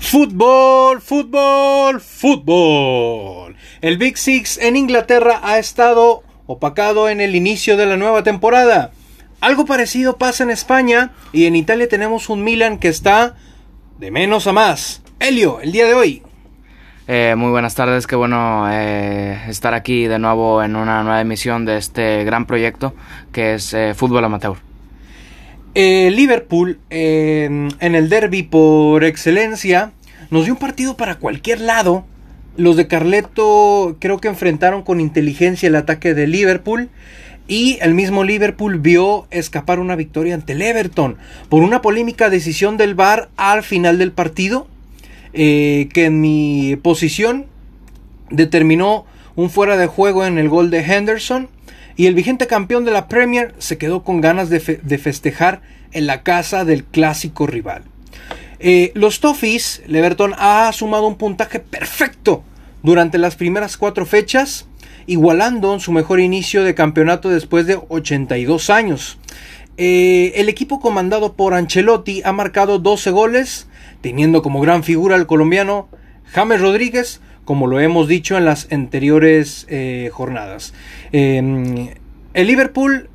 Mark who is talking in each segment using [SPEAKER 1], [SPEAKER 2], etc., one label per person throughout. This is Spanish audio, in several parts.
[SPEAKER 1] Fútbol, fútbol, fútbol. El Big Six en Inglaterra ha estado opacado en el inicio de la nueva temporada. Algo parecido pasa en España y en Italia tenemos un Milan que está de menos a más. Helio, el día de hoy.
[SPEAKER 2] Eh, muy buenas tardes, qué bueno eh, estar aquí de nuevo en una nueva emisión de este gran proyecto que es eh, Fútbol Amateur.
[SPEAKER 1] Liverpool en el derby por excelencia nos dio un partido para cualquier lado. Los de Carleto creo que enfrentaron con inteligencia el ataque de Liverpool. Y el mismo Liverpool vio escapar una victoria ante el Everton por una polémica decisión del VAR al final del partido. Eh, que en mi posición determinó un fuera de juego en el gol de Henderson. Y el vigente campeón de la Premier se quedó con ganas de, festejar en la casa del clásico rival. Eh, los Toffees, Leverton ha sumado un puntaje perfecto durante las primeras cuatro fechas, igualando su mejor inicio de campeonato después de 82 años. Eh, el equipo comandado por Ancelotti ha marcado 12 goles, teniendo como gran figura al colombiano James Rodríguez, como lo hemos dicho en las anteriores eh, jornadas. Em, el Liverpool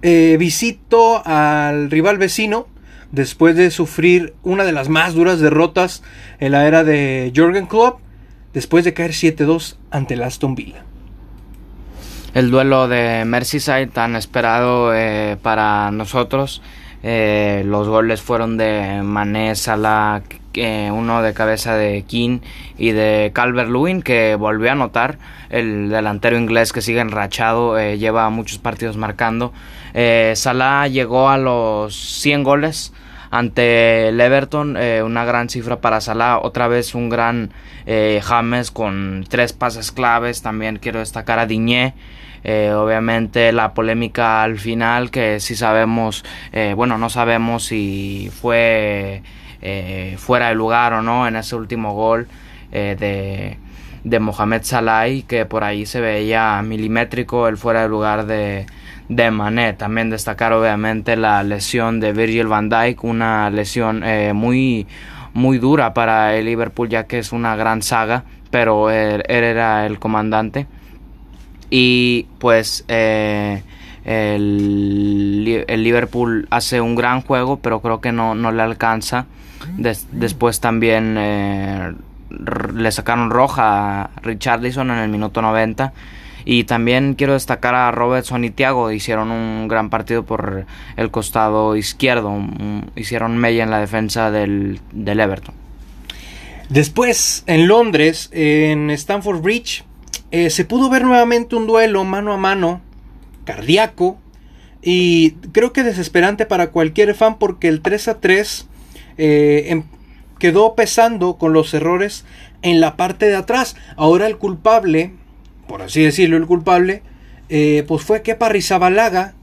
[SPEAKER 1] visitó al rival vecino, después de sufrir una de las más duras derrotas en la era de Jürgen Klopp, después de caer 7-2 ante el Aston Villa.
[SPEAKER 2] El duelo de Merseyside tan esperado eh, para nosotros. Eh, los goles fueron de Mané, Salah, uno de cabeza de King y de Calvert-Lewin que volvió a anotar. El delantero inglés que sigue enrachado eh, lleva muchos partidos marcando. Eh, Salah llegó a los 100 goles ante el Everton eh, una gran cifra para Salah otra vez un gran James con tres pases claves también quiero destacar a Diñé obviamente la polémica al final que si sabemos bueno no sabemos si fue eh, fuera de lugar o no en ese último gol eh, de, de Mohamed Salah que por ahí se veía milimétrico el fuera de lugar de, de Mané. También destacar obviamente la lesión de Virgil van Dijk, una lesión eh, muy, muy dura para el Liverpool ya que es una gran saga, pero él, era el comandante. Y pues el, el, Liverpool hace un gran juego, pero creo que no, no le alcanza después también eh, le sacaron roja a Richarlison en el minuto 90. Y también quiero destacar a Robertson y Thiago, hicieron un gran partido por el costado izquierdo, hicieron mella en la defensa del, Everton.
[SPEAKER 1] Después, en Londres, en Stamford Bridge, eh, se pudo ver nuevamente un duelo mano a mano, cardíaco, y creo que desesperante para cualquier fan porque el 3 a 3 eh, em, quedó pesando con los errores en la parte de atrás. Ahora el culpable, por así decirlo, el culpable, eh, pues fue Kepa Rizabalaga,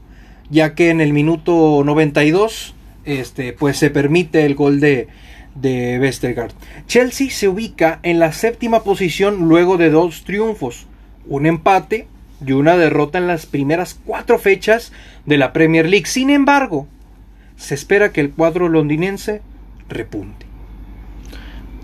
[SPEAKER 1] ya que en el minuto 92 este, pues se permite el gol de, de Westergaard. Chelsea se ubica en la séptima posición luego de dos triunfos, un empate y una derrota en las primeras cuatro fechas de la Premier League. Sin embargo, se espera que el cuadro londinense repunte.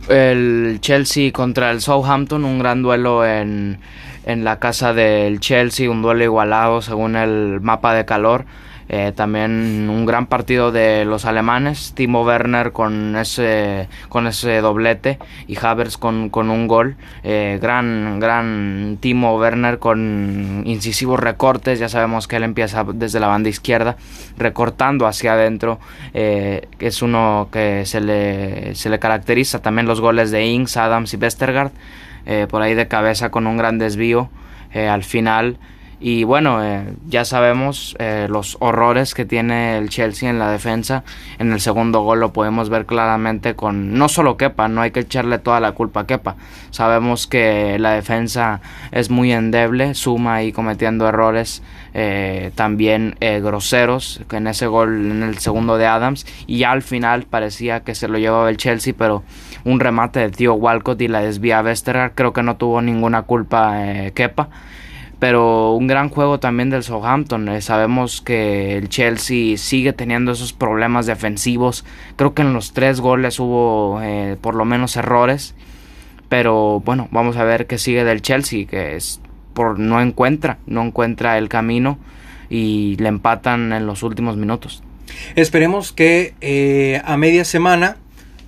[SPEAKER 2] El Chelsea contra el Southampton, un gran duelo en, en la casa del Chelsea, un duelo igualado según el mapa de calor. Eh, también un gran partido de los alemanes, Timo Werner con ese, con ese doblete y Havertz con, con un gol. Eh, gran, gran Timo Werner con incisivos recortes, ya sabemos que él empieza desde la banda izquierda, recortando hacia adentro, eh, es uno que se le, se le caracteriza. También los goles de Ings, Adams y Westergaard, por ahí de cabeza con un gran desvío al final. Y bueno, eh, ya sabemos eh, los horrores que tiene el Chelsea en la defensa. En el segundo gol lo podemos ver claramente con no solo Kepa, no hay que echarle toda la culpa a Kepa. Sabemos que la defensa es muy endeble, suma ahí cometiendo errores eh, también groseros en ese gol en el segundo de Adams. Y ya al final parecía que se lo llevaba el Chelsea, pero un remate de tío Walcott y la desvía Westergaard. Creo que no tuvo ninguna culpa Kepa pero un gran juego también del Southampton. Eh, sabemos que el Chelsea sigue teniendo esos problemas defensivos. Creo que en los tres goles hubo eh, por lo menos errores. Pero bueno, vamos a ver qué sigue del Chelsea, que es por no encuentra, no encuentra el camino y le empatan en los últimos minutos.
[SPEAKER 1] Esperemos que eh, a media semana,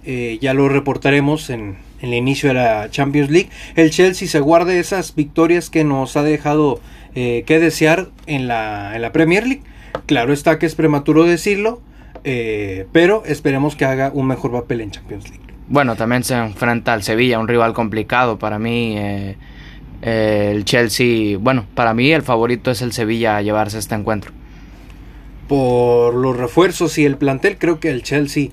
[SPEAKER 1] ya lo reportaremos en, en el inicio de la Champions League, el Chelsea se guarde esas victorias que nos ha dejado eh, que desear en la, en la, Premier League. Claro está que es prematuro decirlo, eh, pero esperemos que haga un mejor papel en Champions League.
[SPEAKER 2] Bueno, también se enfrenta al Sevilla, un rival complicado para mí. Eh, el Chelsea, bueno, para mí el favorito es el Sevilla a llevarse este encuentro
[SPEAKER 1] por los refuerzos y el plantel, creo que el Chelsea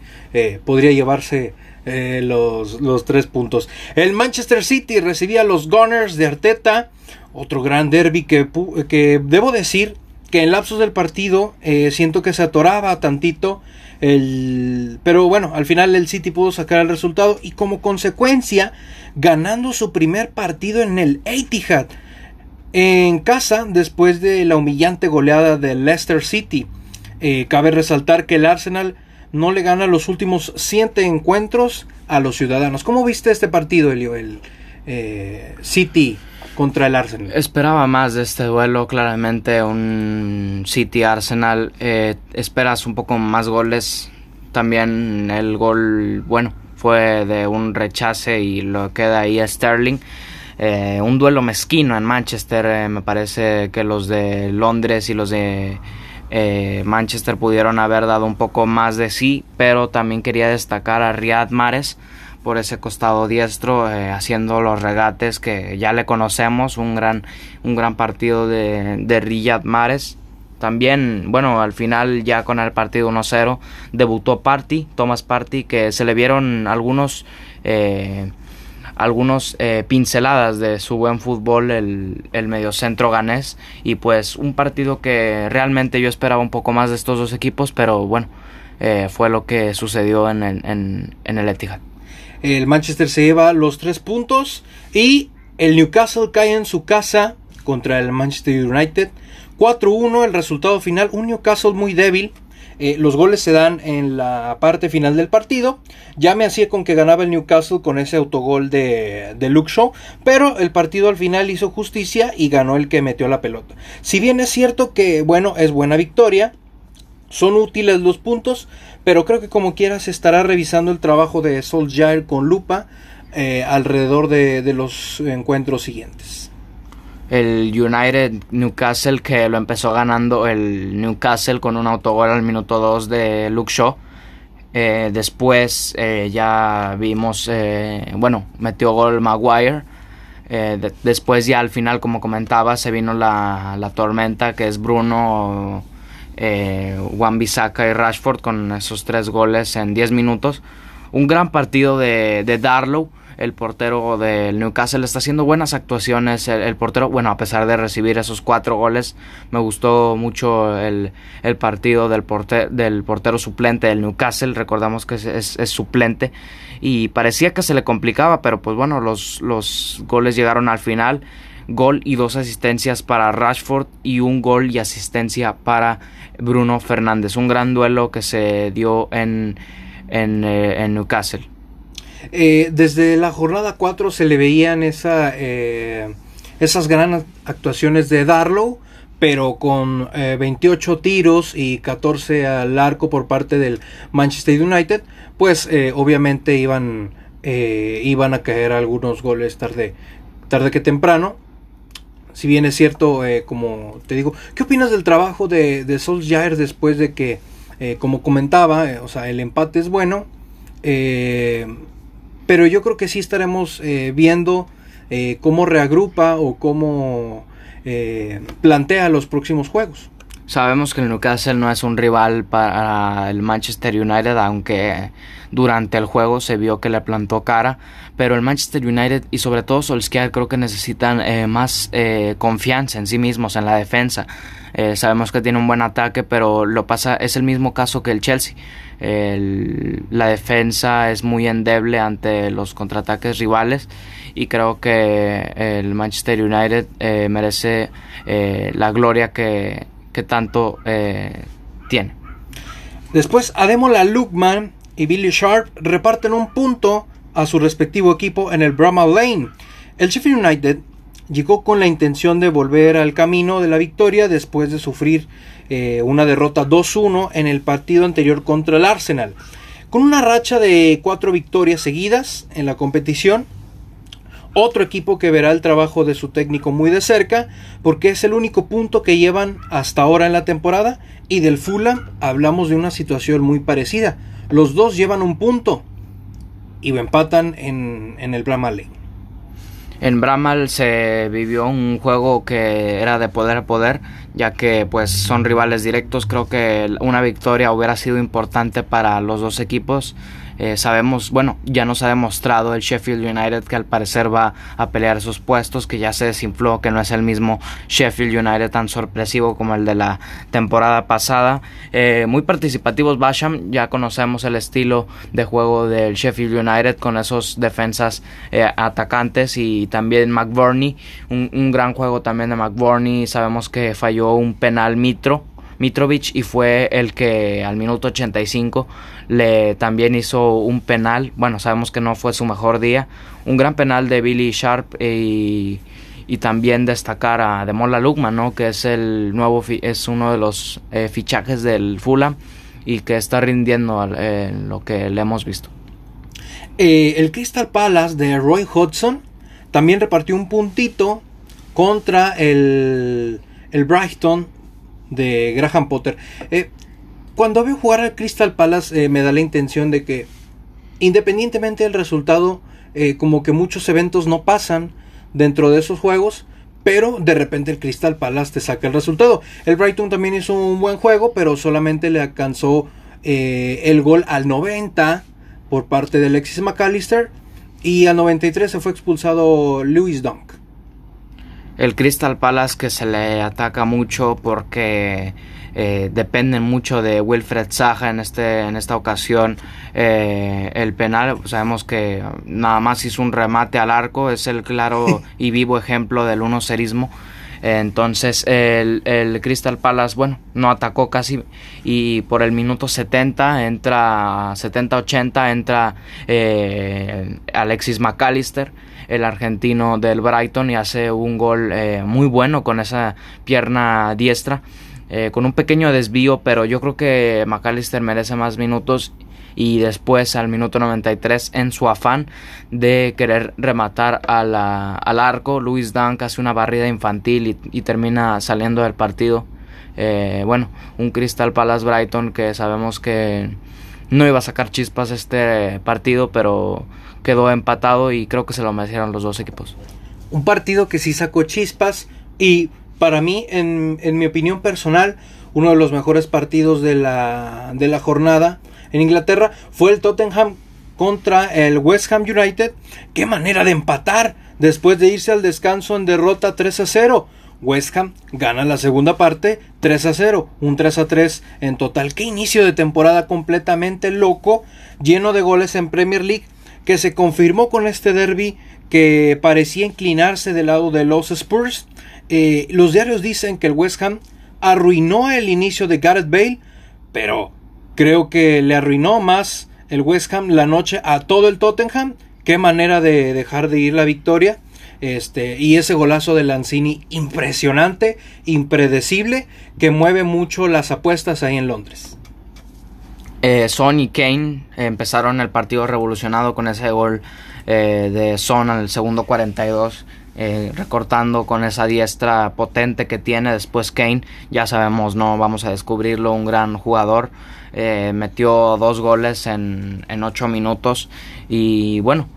[SPEAKER 1] podría llevarse eh, los, los, tres puntos. El Manchester City recibía a los Gunners de Arteta. Otro gran derby que, que debo decir que en lapsos del partido eh, siento que se atoraba tantito. El, pero bueno, al final el City pudo sacar el resultado y como consecuencia ganando su primer partido en el Etihad en casa después de la humillante goleada del Leicester City. Eh, cabe resaltar que el Arsenal no le gana los últimos siete encuentros a los ciudadanos. ¿Cómo viste este partido, Elio? El eh, City contra el Arsenal.
[SPEAKER 2] Esperaba más de este duelo, claramente un City Arsenal. Eh, esperas un poco más goles. También el gol, bueno, fue de un rechace y lo queda ahí a Sterling. Eh, un duelo mezquino en Manchester. me parece que los de Londres y los de eh, Manchester pudieron haber dado un poco más de sí, pero también quería destacar a Riyad Mahrez por ese costado diestro eh, haciendo los regates que ya le conocemos, un gran, un gran partido de, de Riyad Mahrez. También, bueno, al final ya con el partido 1-0 debutó Party, Thomas Party, que se le vieron algunos eh, algunos eh, pinceladas de su buen fútbol el, el mediocentro ganés. Y pues un partido que realmente yo esperaba un poco más de estos dos equipos pero bueno eh, fue lo que sucedió en el, en el Etihad.
[SPEAKER 1] El Manchester se lleva los tres puntos y el Newcastle cae en su casa contra el Manchester United 4-1 el resultado final un Newcastle muy débil eh, los goles se dan en la parte final del partido. Ya me hacía con que ganaba el Newcastle con ese autogol de, de Luke pero el partido al final hizo justicia y ganó el que metió la pelota. Si bien es cierto que, bueno, es buena victoria, son útiles los puntos, pero creo que como quiera se estará revisando el trabajo de Solskjaer con lupa eh, alrededor de los encuentros siguientes
[SPEAKER 2] el United Newcastle que lo empezó ganando el Newcastle con un autogol al minuto 2 de Luke Shaw. Eh, después eh, ya vimos, eh, bueno, metió gol Maguire. después ya al final, como comentaba, se vino la, la tormenta que es Bruno, Juan Bissaka y Rashford con esos tres goles en 10 minutos. Un gran partido de, de Darlow el portero del Newcastle está haciendo buenas actuaciones. El, portero, bueno, a pesar de recibir esos cuatro goles, me gustó mucho el, partido del, del portero suplente del Newcastle. Recordamos que es, suplente y parecía que se le complicaba, pero pues bueno, los, los goles llegaron al final. Gol y dos asistencias para Rashford y un gol y asistencia para Bruno Fernández. Un gran duelo que se dio en, en, eh, en Newcastle.
[SPEAKER 1] Eh, desde la jornada 4 se le veían esa, eh, esas grandes actuaciones de Darlow, pero con 28 eh, tiros y 14 al arco por parte del Manchester United, pues obviamente iban, iban a caer algunos goles tarde, tarde que temprano. Si bien es cierto, como te digo, ¿qué opinas del trabajo de, de Solskjaer después de que, como comentaba, o sea, el empate es bueno, pero yo creo que sí estaremos eh, viendo eh, cómo reagrupa o cómo eh, plantea los próximos juegos.
[SPEAKER 2] Sabemos que el Newcastle no es un rival para el Manchester United, aunque durante el juego se vio que le plantó cara. Pero el Manchester United y sobre todo Solskjaer creo que necesitan eh, más eh, confianza en sí mismos, en la defensa. Eh, sabemos que tiene un buen ataque, pero lo pasa es el mismo caso que el Chelsea. la defensa es muy endeble ante los contraataques rivales y creo que el Manchester United merece la gloria que, que tanto tiene.
[SPEAKER 1] Después, Ademola Lukman y Billy Sharp reparten un punto a su respectivo equipo en el Bramall Lane. El Sheffield United llegó con la intención de volver al camino de la victoria después de sufrir eh, una derrota 2-1 en el partido anterior contra el Arsenal. Con una racha de cuatro victorias seguidas en la competición, otro equipo que verá el trabajo de su técnico muy de cerca, porque es el único punto que llevan hasta ahora en la temporada, y del Fulham hablamos de una situación muy parecida. Los dos llevan un punto, y empatan en, en el Bramall
[SPEAKER 2] En Bramall se vivió un juego que era de poder a poder, ya que pues son rivales directos. Creo que una victoria hubiera sido importante para los dos equipos. Eh, sabemos, bueno, ya nos ha demostrado el Sheffield United que al parecer va a pelear esos puestos, que ya se desinfló, que no es el mismo Sheffield United tan sorpresivo como el de la temporada pasada. Eh, muy participativos Basham, ya conocemos el estilo de juego del Sheffield United con esos defensas eh, atacantes y también McBurney, un, un gran juego también de McBurney, sabemos que falló un penal Mitro Mitrovic y fue el que al minuto 85 le también hizo un penal. Bueno, sabemos que no fue su mejor día. Un gran penal de Billy Sharp y, también destacar a Demola Lukman, ¿no? que es el nuevo es uno de los eh, fichajes del Fulham y que está rindiendo eh, lo que le hemos visto.
[SPEAKER 1] Eh, el Crystal Palace de Roy Hodgson también repartió un puntito contra el, el Brighton de Graham Potter. Eh, cuando veo jugar al Crystal Palace eh, me da la intención de que independientemente del resultado, eh, como que muchos eventos no pasan dentro de esos juegos, pero de repente el Crystal Palace te saca el resultado. El Brighton también hizo un buen juego, pero solamente le alcanzó el gol al 90 por parte de Alexis McAllister y al 93 se fue expulsado Lewis Dunk
[SPEAKER 2] el Crystal Palace que se le ataca mucho porque eh, dependen mucho de Wilfred Zaha en este en esta ocasión. Eh, el penal sabemos que nada más hizo un remate al arco es el claro y vivo ejemplo del uno serismo entonces el, el, Crystal Palace, bueno, no atacó casi y por el minuto 70 entra, 70-80 entra eh, Alexis McAllister el argentino del Brighton y hace un gol eh, muy bueno con esa pierna diestra. Eh, con un pequeño desvío, pero yo creo que McAllister merece más minutos y después al minuto 93 en su afán de querer rematar al arco, Luis Dunk hace una barrida infantil y, termina saliendo del partido. Eh, bueno, un Crystal Palace Brighton que sabemos que no iba a sacar chispas este partido, pero quedó empatado y creo que se lo merecieron los dos equipos.
[SPEAKER 1] Un partido que sí sacó chispas y para mí, en, mi opinión personal, uno de los mejores partidos de la, de la jornada en Inglaterra fue el Tottenham contra el West Ham United. Qué manera de empatar después de irse al descanso en derrota 3 a 0. West Ham gana la segunda parte 3 a 0, un 3 a 3 en total. Qué inicio de temporada completamente loco, lleno de goles en Premier League que se confirmó con este derby que parecía inclinarse del lado de los Spurs. Eh, los diarios dicen que el West Ham arruinó el inicio de Gareth Bale, pero creo que le arruinó más el West Ham la noche a todo el Tottenham. Qué manera de dejar de ir la victoria. Este, y ese golazo de Lanzini impresionante, impredecible, que mueve mucho las apuestas ahí en Londres.
[SPEAKER 2] Eh, Son y Kane empezaron el partido revolucionado con ese gol eh, de Son al segundo 42. Eh, recortando con esa diestra potente que tiene después Kane. Ya sabemos no vamos a descubrirlo un gran jugador. Eh, metió dos goles en, en ocho minutos. Y bueno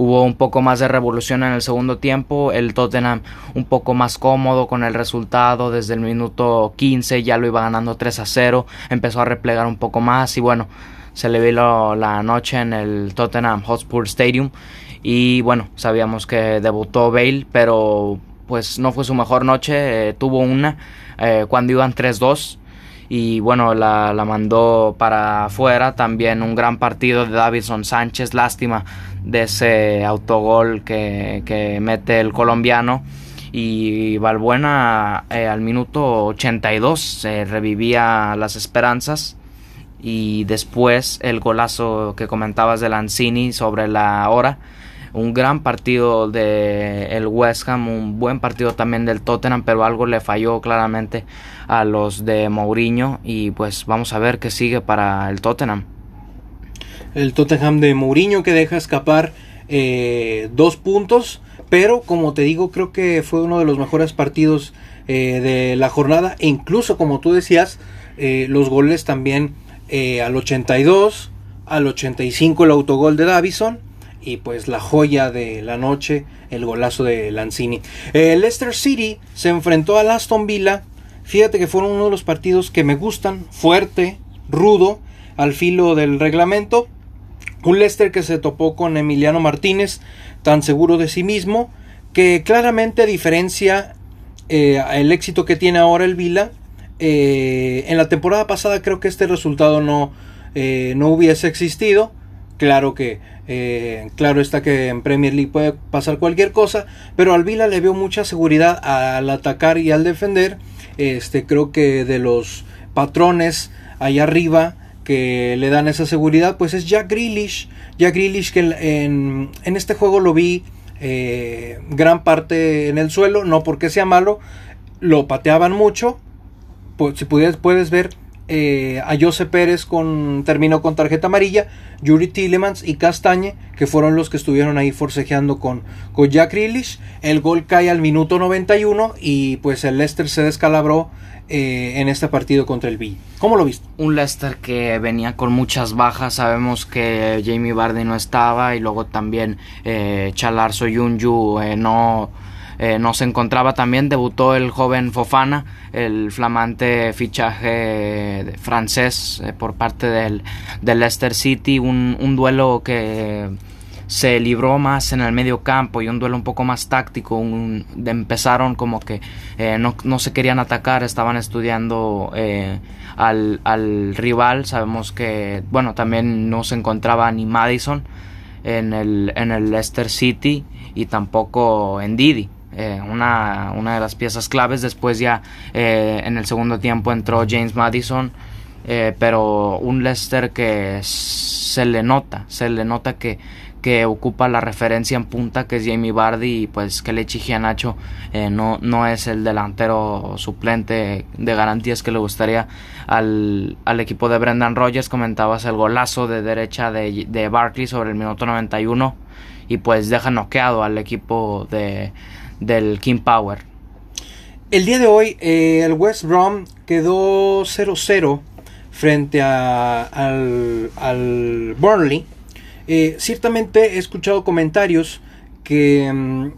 [SPEAKER 2] hubo un poco más de revolución en el segundo tiempo, el Tottenham un poco más cómodo con el resultado, desde el minuto 15 ya lo iba ganando 3 a 0, empezó a replegar un poco más y bueno, se le vio la noche en el Tottenham Hotspur Stadium y bueno, sabíamos que debutó Bale, pero pues no fue su mejor noche, eh, tuvo una eh, cuando iban 3-2 y bueno, la, la, mandó para afuera. También un gran partido de Davidson Sánchez, lástima de ese autogol que, que mete el colombiano. Y Valbuena eh, al minuto 82 revivía las esperanzas. Y después el golazo que comentabas de Lanzini sobre la hora un gran partido de el West Ham, un buen partido también del Tottenham, pero algo le falló claramente a los de Mourinho y pues vamos a ver qué sigue para el Tottenham.
[SPEAKER 1] El Tottenham de Mourinho que deja escapar eh, dos puntos, pero como te digo creo que fue uno de los mejores partidos eh, de la jornada e incluso como tú decías eh, los goles también al 82, al 85 el autogol de Davison y pues la joya de la noche, el golazo de Lanzini. El Leicester City se enfrentó al Aston Villa. Fíjate que fueron uno de los partidos que me gustan, fuerte, rudo, al filo del reglamento. Un Leicester que se topó con Emiliano Martínez, tan seguro de sí mismo, que claramente diferencia eh, el éxito que tiene ahora el Villa. Eh, en la temporada pasada creo que este resultado no, eh, no hubiese existido. Claro que eh, claro está que en Premier League puede pasar cualquier cosa, pero al Vila le veo mucha seguridad al atacar y al defender. Este, creo que de los patrones ahí arriba que le dan esa seguridad, pues es Jack Grealish. Jack Grealish que en, en este juego lo vi eh, gran parte en el suelo, no porque sea malo, lo pateaban mucho. Pues, si pudieras, puedes ver eh, a Jose Pérez con, terminó con tarjeta amarilla, Yuri Tillemans y Castañe, que fueron los que estuvieron ahí forcejeando con, con Jack Grealish. El gol cae al minuto 91 y pues el Leicester se descalabró eh, en este partido contra el Villa. ¿Cómo lo viste?
[SPEAKER 2] Un Leicester que venía con muchas bajas. Sabemos que Jamie Vardy no estaba y luego también eh, Chalarzo Yunju eh, no eh, nos encontraba también, debutó el joven Fofana, el flamante fichaje francés eh, por parte del, Leicester City, un, duelo que se libró más en el medio campo y un duelo un poco más táctico. empezaron como que eh, no, se querían atacar, estaban estudiando al, al, rival. Sabemos que, bueno, también no se encontraba ni Madison en el, en el Leicester City y tampoco en Didi. Eh, una, una, de las piezas claves. Después ya eh, en el segundo tiempo entró James Madison, eh, pero un Leicester que se le nota, se le nota que, que ocupa la referencia en punta que es Jamie Vardy y pues que le a Nacho no, no es el delantero suplente de garantías que le gustaría al, al equipo de Brendan Rogers comentabas el golazo de derecha de, de Barkley sobre el minuto 91 y pues deja noqueado al equipo de, del King Power.
[SPEAKER 1] El día de hoy eh, el West Brom quedó 0-0 frente a, al, Burnley. Eh, ciertamente he escuchado comentarios que mm,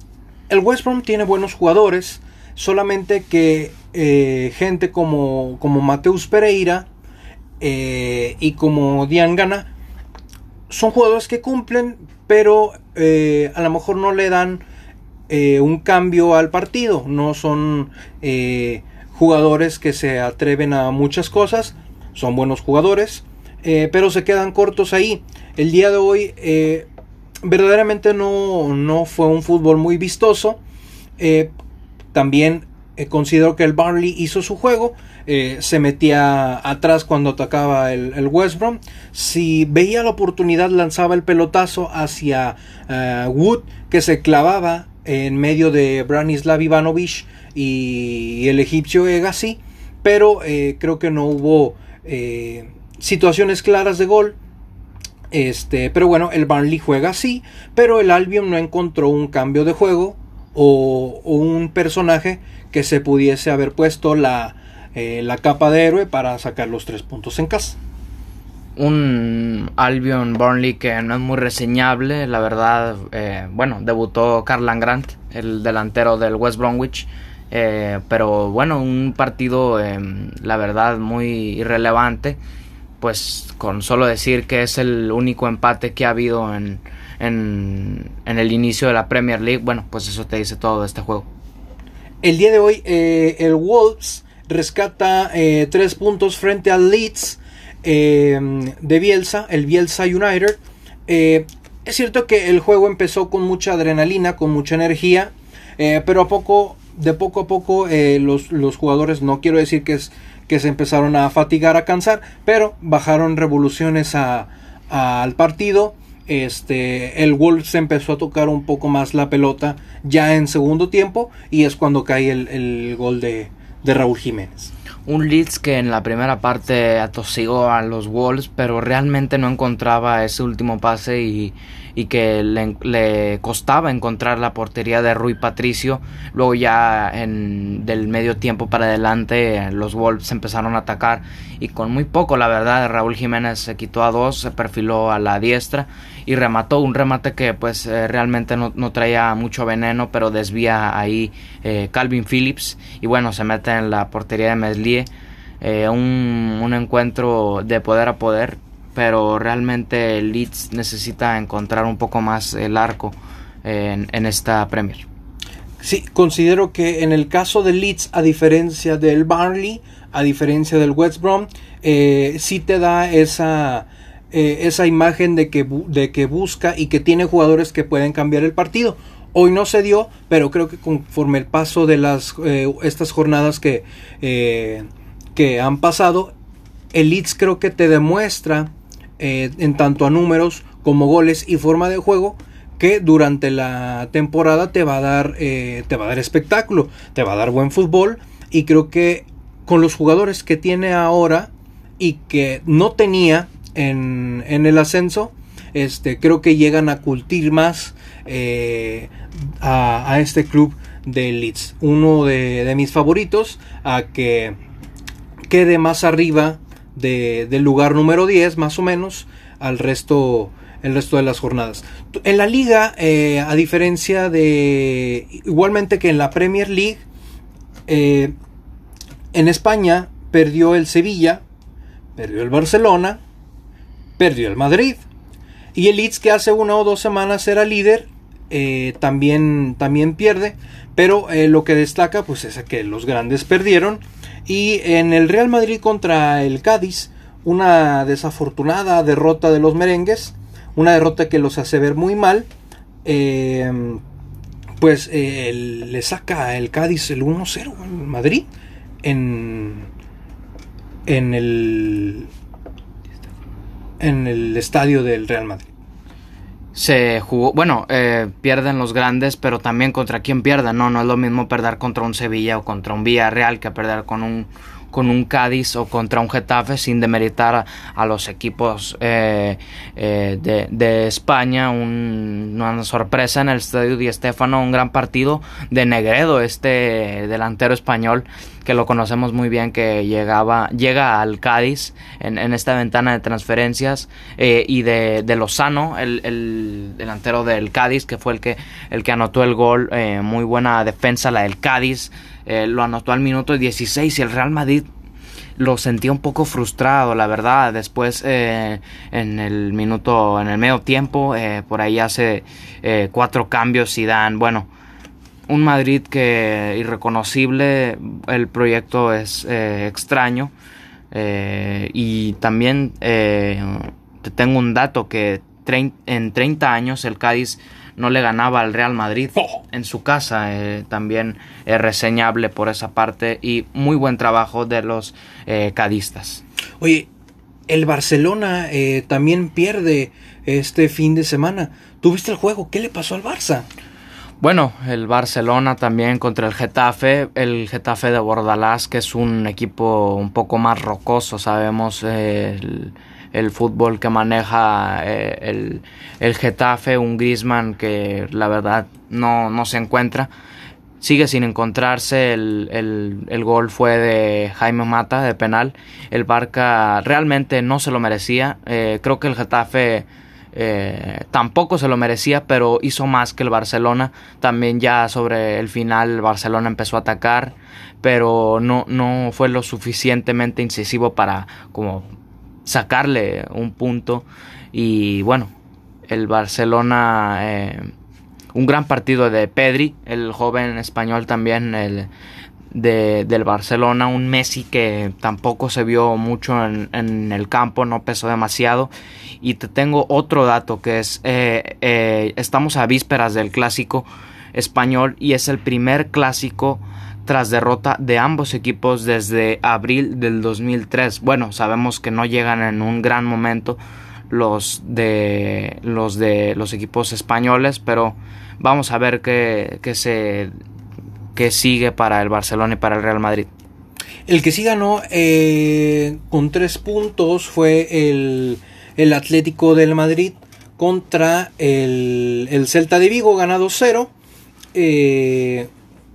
[SPEAKER 1] el West Brom tiene buenos jugadores, solamente que eh, gente como, como Mateus Pereira y como Gana son jugadores que cumplen, pero a lo mejor no le dan eh, un cambio al partido. No son eh, jugadores que se atreven a muchas cosas. Son buenos jugadores. Eh, pero se quedan cortos ahí. El día de hoy verdaderamente no, no, fue un fútbol muy vistoso. también considero que el Barley hizo su juego. se metía atrás cuando atacaba el, el, West Brom. Si veía la oportunidad, lanzaba el pelotazo hacia Wood, que se clavaba en medio de Branislav Ivanovic y el egipcio Egassi, pero eh, creo que no hubo eh, situaciones claras de gol. Este, pero bueno, el Barnley juega así, pero el Albion no encontró un cambio de juego o, un personaje que se pudiese haber puesto la, eh, la capa de héroe para sacar los tres puntos en casa.
[SPEAKER 2] Un Albion Burnley que no es muy reseñable, la verdad, eh, bueno, debutó Carlan Grant, el delantero del West Bromwich, eh, pero bueno, un partido, eh, la verdad, muy irrelevante, pues con solo decir que es el único empate que ha habido en, en, en el inicio de la Premier League, bueno, pues eso te dice todo de este juego.
[SPEAKER 1] El día de hoy, el Wolves rescata tres puntos frente al Leeds Em, de Bielsa, el Bielsa United. Eh, es cierto que el juego empezó con mucha adrenalina, con mucha energía, eh, pero a poco, de poco a poco eh, los, jugadores, no quiero decir que, es, que se empezaron a fatigar, a cansar, pero bajaron revoluciones al partido. Este, el Wolves empezó a tocar un poco más la pelota ya en segundo tiempo y es cuando cae el, gol de Raúl Jiménez
[SPEAKER 2] un Leeds que en la primera parte atosigó a los Wolves, pero realmente no encontraba ese último pase y, y que le, costaba encontrar la portería de Rui Patricio. Luego ya en, del medio tiempo para adelante los Wolves empezaron a atacar y con muy poco la verdad Raúl Jiménez se quitó a dos, se perfiló a la diestra y remató un remate que pues eh, realmente no, traía mucho veneno pero desvía ahí eh, Calvin Phillips y bueno se mete en la portería de Meslier. Eh, un, un encuentro de poder a poder pero realmente Leeds necesita encontrar un poco más el arco en, esta Premier.
[SPEAKER 1] Sí, considero que en el caso de Leeds, a diferencia del Barnley, a diferencia del West Brom, sí te da esa, eh, esa imagen de que, de que busca y que tiene jugadores que pueden cambiar el partido. Hoy no se dio, pero creo que conforme el paso de las, eh, estas jornadas que, que han pasado, el Leeds creo que te demuestra eh, en tanto a números como goles y forma de juego que durante la temporada te va a dar eh, te va a dar espectáculo te va a dar buen fútbol y creo que con los jugadores que tiene ahora y que no tenía en, el ascenso este creo que llegan a cultir más eh, a, este club de Leeds uno de, de mis favoritos a que quede más arriba del lugar número 10 más o menos al resto el resto de las jornadas. En la liga, eh, a diferencia de igualmente que en la Premier League, eh, en España perdió el Sevilla, perdió el Barcelona, perdió el Madrid y el Leeds que hace una o dos semanas era líder eh, también, también pierde, pero lo que destaca pues es que los grandes perdieron y en el Real Madrid contra el Cádiz, una desafortunada derrota de los merengues, una derrota que los hace ver muy mal. Em, pues eh, le saca el Cádiz el 1-0 en Madrid en, en el en el estadio del Real Madrid.
[SPEAKER 2] Se jugó, bueno, eh, pierden los grandes, pero también contra quién pierden, no, no es lo mismo perder contra un Sevilla o contra un Villarreal que perder con un con un Cádiz o contra un Getafe sin demeritar a, los equipos eh, eh, de, España. una sorpresa en el Estadio Di Stéfano, un gran partido de Negredo, este delantero español que lo conocemos muy bien, que llegaba, llega al Cádiz en, esta ventana de transferencias eh, y de, Lozano, el, delantero del Cádiz, que fue el que, el que anotó el gol, muy buena defensa la del Cádiz. Eh, lo anotó al minuto 16 y el Real Madrid lo sentía un poco frustrado, la verdad. Después, eh, en el minuto, en el medio tiempo, eh, por ahí hace cuatro cambios y dan, bueno, un Madrid que irreconocible, el proyecto es extraño. y también te tengo un dato que en 30 años el Cádiz no le ganaba al Real Madrid oh. en su casa. Eh, también es reseñable por esa parte y muy buen trabajo de los eh, cadistas.
[SPEAKER 1] Oye, el Barcelona eh, también pierde este fin de semana. ¿Tuviste el juego? ¿Qué le pasó al Barça?
[SPEAKER 2] Bueno, el Barcelona también contra el Getafe, el Getafe de Bordalás, que es un equipo un poco más rocoso, sabemos, el, el fútbol que maneja eh, el, el, Getafe, un Grisman que la verdad no, no se encuentra. sigue sin encontrarse. El, el, gol fue de Jaime Mata de penal. El Barca realmente no se lo merecía. Eh, creo que el Getafe eh, tampoco se lo merecía, pero hizo más que el Barcelona. También ya sobre el final el Barcelona empezó a atacar, pero no, no fue lo suficientemente incisivo para como sacarle un punto. Y bueno, el Barcelona... Eh, un gran partido de Pedri, el joven español también, el de, del Barcelona, un Messi que tampoco se vio mucho en, el campo, no pesó demasiado. Y te tengo otro dato que es, eh, eh, estamos a vísperas del clásico español y es el primer clásico tras derrota de ambos equipos desde abril del 2003. Bueno, sabemos que no llegan en un gran momento los de los de los equipos españoles, pero Vamos a ver qué, se, qué sigue para el Barcelona y para el Real Madrid.
[SPEAKER 1] El que sí ganó eh, con tres puntos fue el, el, Atlético del Madrid contra el, el Celta de Vigo, ganado cero. Eh,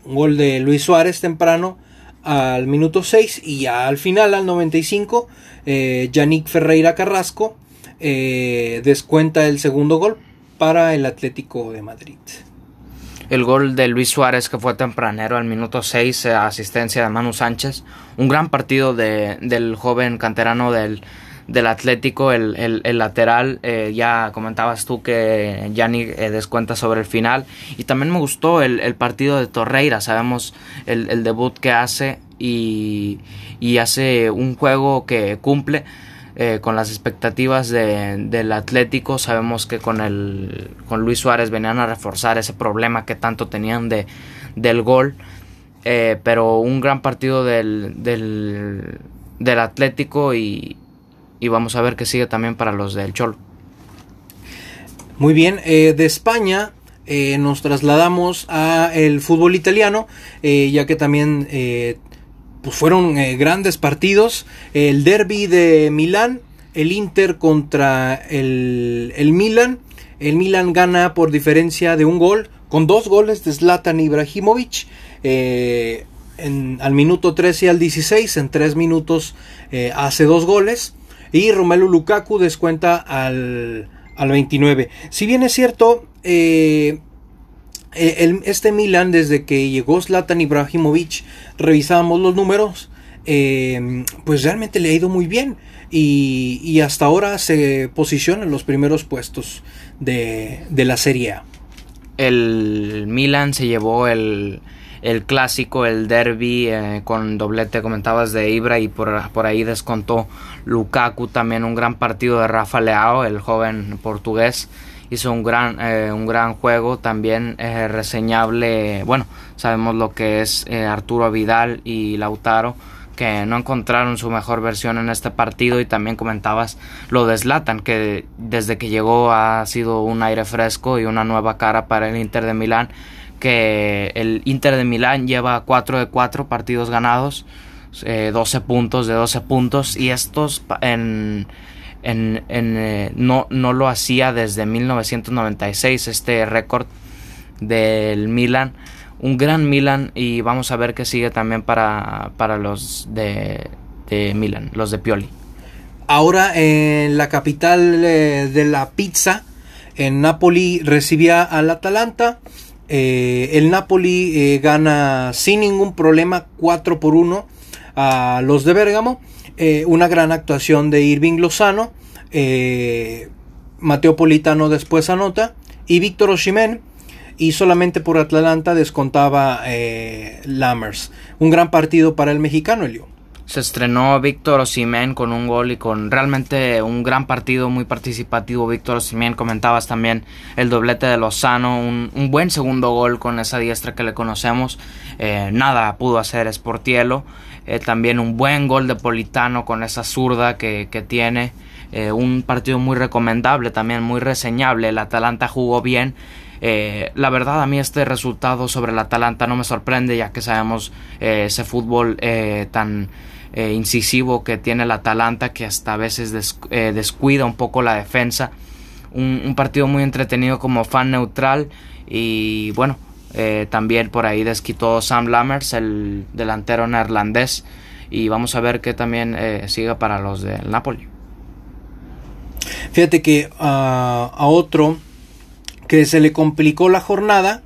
[SPEAKER 1] gol de Luis Suárez temprano al minuto 6 y ya al final, al 95, eh, Yannick Ferreira Carrasco eh, descuenta el segundo gol para el Atlético de Madrid.
[SPEAKER 2] El gol de Luis Suárez que fue tempranero al minuto 6, eh, asistencia de Manu Sánchez. Un gran partido de, del joven canterano del, del Atlético, el, lateral. Eh, ya comentabas tú que Yanni eh, descuenta sobre el final. Y también me gustó el, partido de Torreira. Sabemos el, el debut que hace y, y hace un juego que cumple. Eh, con las expectativas del Atlético. Sabemos que con, el, con Luis Suárez venían a reforzar ese problema que tanto tenían de, del gol. Eh, pero un gran partido del, del, del Atlético y, y, vamos a ver qué sigue también para los del Cholo.
[SPEAKER 1] Muy bien, eh, de España nos trasladamos a el fútbol italiano, ya que también pues fueron eh, grandes partidos. El derby de Milán, el Inter contra el, el Milan. El Milan gana por diferencia de un gol, con dos goles de Zlatan Ibrahimovic. Eh, al minuto 13 y al 16, en tres minutos eh, hace dos goles. Y Romelu Lukaku descuenta al, al 29. Si bien es cierto, eh, este Milan, desde que llegó Zlatan Ibrahimovic, revisábamos los números, eh, pues realmente le ha ido muy bien. Y, hasta ahora se posiciona en los primeros puestos de, la Serie A.
[SPEAKER 2] El Milan se llevó el, clásico, el derby, eh, con doblete, comentabas de Ibra, y por, por, ahí descontó Lukaku, también un gran partido de Rafa Leao, el joven portugués hizo un gran, eh, un gran juego, también eh, reseñable, bueno, sabemos lo que es eh, Arturo Vidal y Lautaro, que no encontraron su mejor versión en este partido y también comentabas lo de Zlatan, que desde que llegó ha sido un aire fresco y una nueva cara para el Inter de Milán, que el Inter de Milán lleva 4 de 4 partidos ganados, 12 puntos de 12 puntos y estos en en, eh, no, no lo hacía desde 1996, este récord del Milan. Un gran Milan y vamos a ver qué sigue también para, para los de, de Milan, los de Pioli.
[SPEAKER 1] Ahora en la capital eh, de la pizza, en Napoli recibía al Atalanta. Eh, el Napoli gana sin ningún problema 4 por 1 a los de Bérgamo. Eh, una gran actuación de Irving Lozano. Eh, Mateo Politano después anota. Y Víctor Oshimen. Y solamente por Atlanta descontaba eh, Lammers. Un gran partido para el mexicano, Elio.
[SPEAKER 2] Se estrenó Víctor Osimén con un gol y con realmente un gran partido, muy participativo. Víctor Osimén, comentabas también el doblete de Lozano, un, buen segundo gol con esa diestra que le conocemos. nada pudo hacer Sportielo. Eh, también un buen gol de Politano con esa zurda que, tiene. Eh, un partido muy recomendable, también muy reseñable. El Atalanta jugó bien. Eh, la verdad a mí este resultado sobre el Atalanta no me sorprende ya que sabemos ese fútbol tan incisivo que tiene el Atalanta que hasta a veces descuida un poco la defensa. Un partido muy entretenido como fan neutral y bueno, Eh, también por ahí desquitó Sam Lammers, el delantero neerlandés. Y vamos a ver qué también eh, siga para los del Napoli.
[SPEAKER 1] Fíjate que ah, a otro que se le complicó la jornada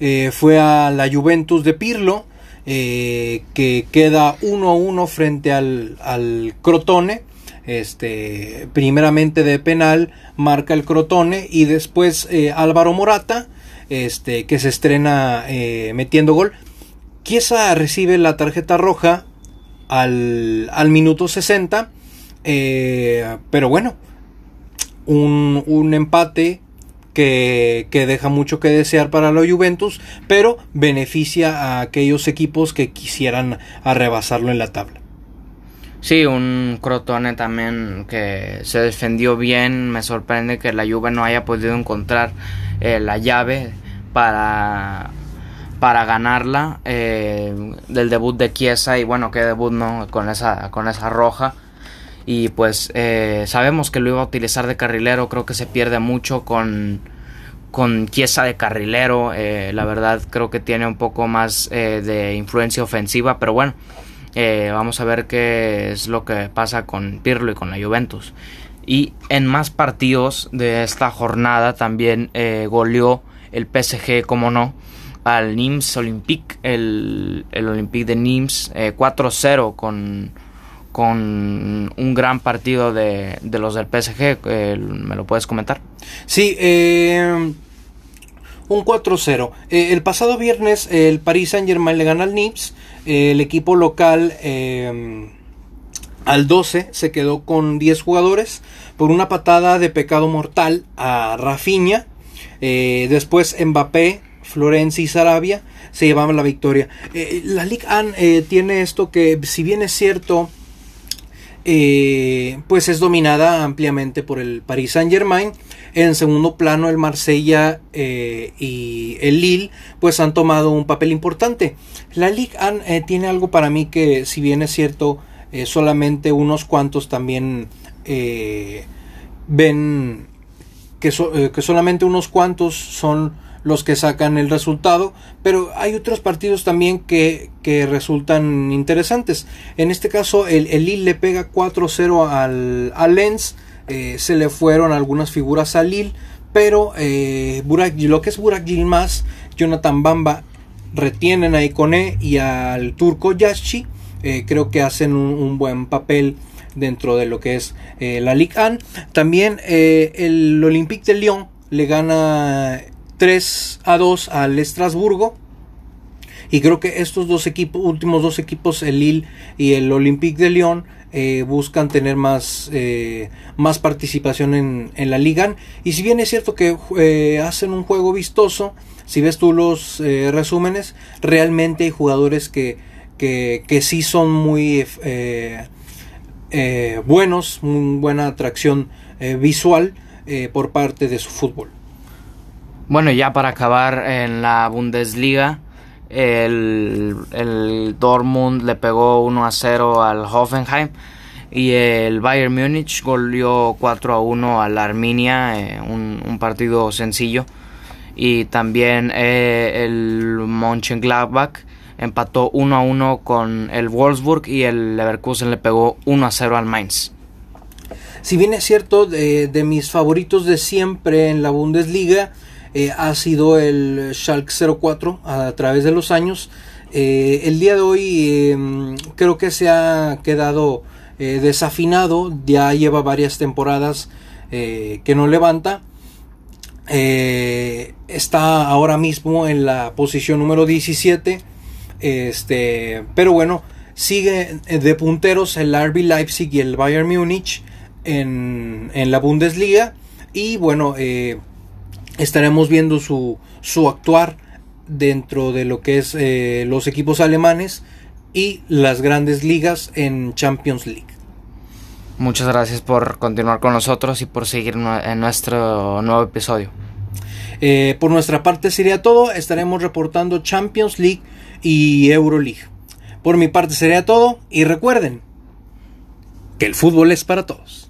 [SPEAKER 1] eh, fue a la Juventus de Pirlo, que queda 1-1 frente al, al Crotone este primeramente de penal marca el Crotone y después Álvaro Morata este, que se estrena eh, metiendo gol. Chiesa recibe la tarjeta roja al, al minuto 60, eh, pero bueno, un, un empate que, que, deja mucho que desear para la Juventus, pero beneficia a aquellos equipos que quisieran arrebasarlo en la tabla.
[SPEAKER 2] Sí, un Crotone también que se defendió bien. Me sorprende que la Juve no haya podido encontrar eh, la llave para, para ganarla eh, del debut de Chiesa y bueno, que debut no con esa, con esa roja. Y pues eh, sabemos que lo iba a utilizar de carrilero, creo que se pierde mucho con, con de carrilero. Eh, la verdad creo que tiene un poco más de influencia ofensiva, pero bueno, vamos a ver qué es lo que pasa con Pirlo y con la Juventus. Y en más partidos de esta jornada también goleó el PSG, como no, al Nims Olympique, el, el Olympique de Nims, 4-0 eh, con, con un gran partido de, de los del PSG. ¿Me lo puedes comentar?
[SPEAKER 1] Sí, eh, un 4-0. Eh, el pasado viernes el Paris Saint Germain le gana al Nims. el equipo local al 12 se quedó con 10 jugadores por una patada de pecado mortal a Rafinha eh, después Mbappé, Florencia y Sarabia se llevaban la victoria. Eh, la Ligue 1 eh, tiene esto que, si bien es cierto, pues es dominada ampliamente por el Paris Saint Germain. En segundo plano, el Marsella y el Lille, pues han tomado un papel importante. La Ligue 1 tiene algo para mí que, si bien es cierto, solamente unos cuantos también ven eh, que, solamente unos cuantos son los que sacan el resultado, pero hay otros partidos también que, resultan interesantes. En este caso, el, el Lille le pega 4-0 al, al Lens, eh, se le fueron algunas figuras al Lille, pero eh, lo que es Burak Yilmaz, Jonathan Bamba retienen a Icone y al turco Yashi, creo que hacen un buen papel dentro de lo que es eh, la Ligue 1. También eh, el Olympique de Lyon le gana 3 a 2 al Estrasburgo. Y creo que estos dos equipos, últimos dos equipos, el Lille y el Olympique de Lyon, eh, buscan tener más, más participación en, en, la liga. Y si bien es cierto que hacen un juego vistoso, si ves tú los resúmenes, realmente hay jugadores que, que, que sí son muy eh, buenos, una buena atracción eh, visual eh, por parte de su fútbol.
[SPEAKER 2] Bueno, ya para acabar en la Bundesliga, el, el Dortmund le pegó 1 a 0 al Hoffenheim y el Bayern Múnich goleó 4 a 1 al Arminia, un, un, partido sencillo. Y también el Mönchengladbach empató 1 a 1 con el Wolfsburg y el Leverkusen le pegó 1 a 0 al Mainz.
[SPEAKER 1] Si bien es cierto, de, mis favoritos de siempre en la Bundesliga eh, ha sido el Schalke 04 a, través de los años. Eh, el día de hoy em, creo que se ha quedado eh, desafinado, ya lleva varias temporadas que no levanta. está ahora mismo en la posición número 17 este, pero bueno, sigue de punteros el RB Leipzig y el Bayern Múnich en, la Bundesliga. Y bueno, eh, estaremos viendo su, su, actuar dentro de lo que es eh, los equipos alemanes y las grandes ligas en Champions League.
[SPEAKER 2] Muchas gracias por continuar con nosotros y por seguir en nuestro nuevo episodio.
[SPEAKER 1] Eh, por nuestra parte sería todo. Estaremos reportando Champions League y Euroleague. Por mi parte sería todo y recuerden que el fútbol es para todos.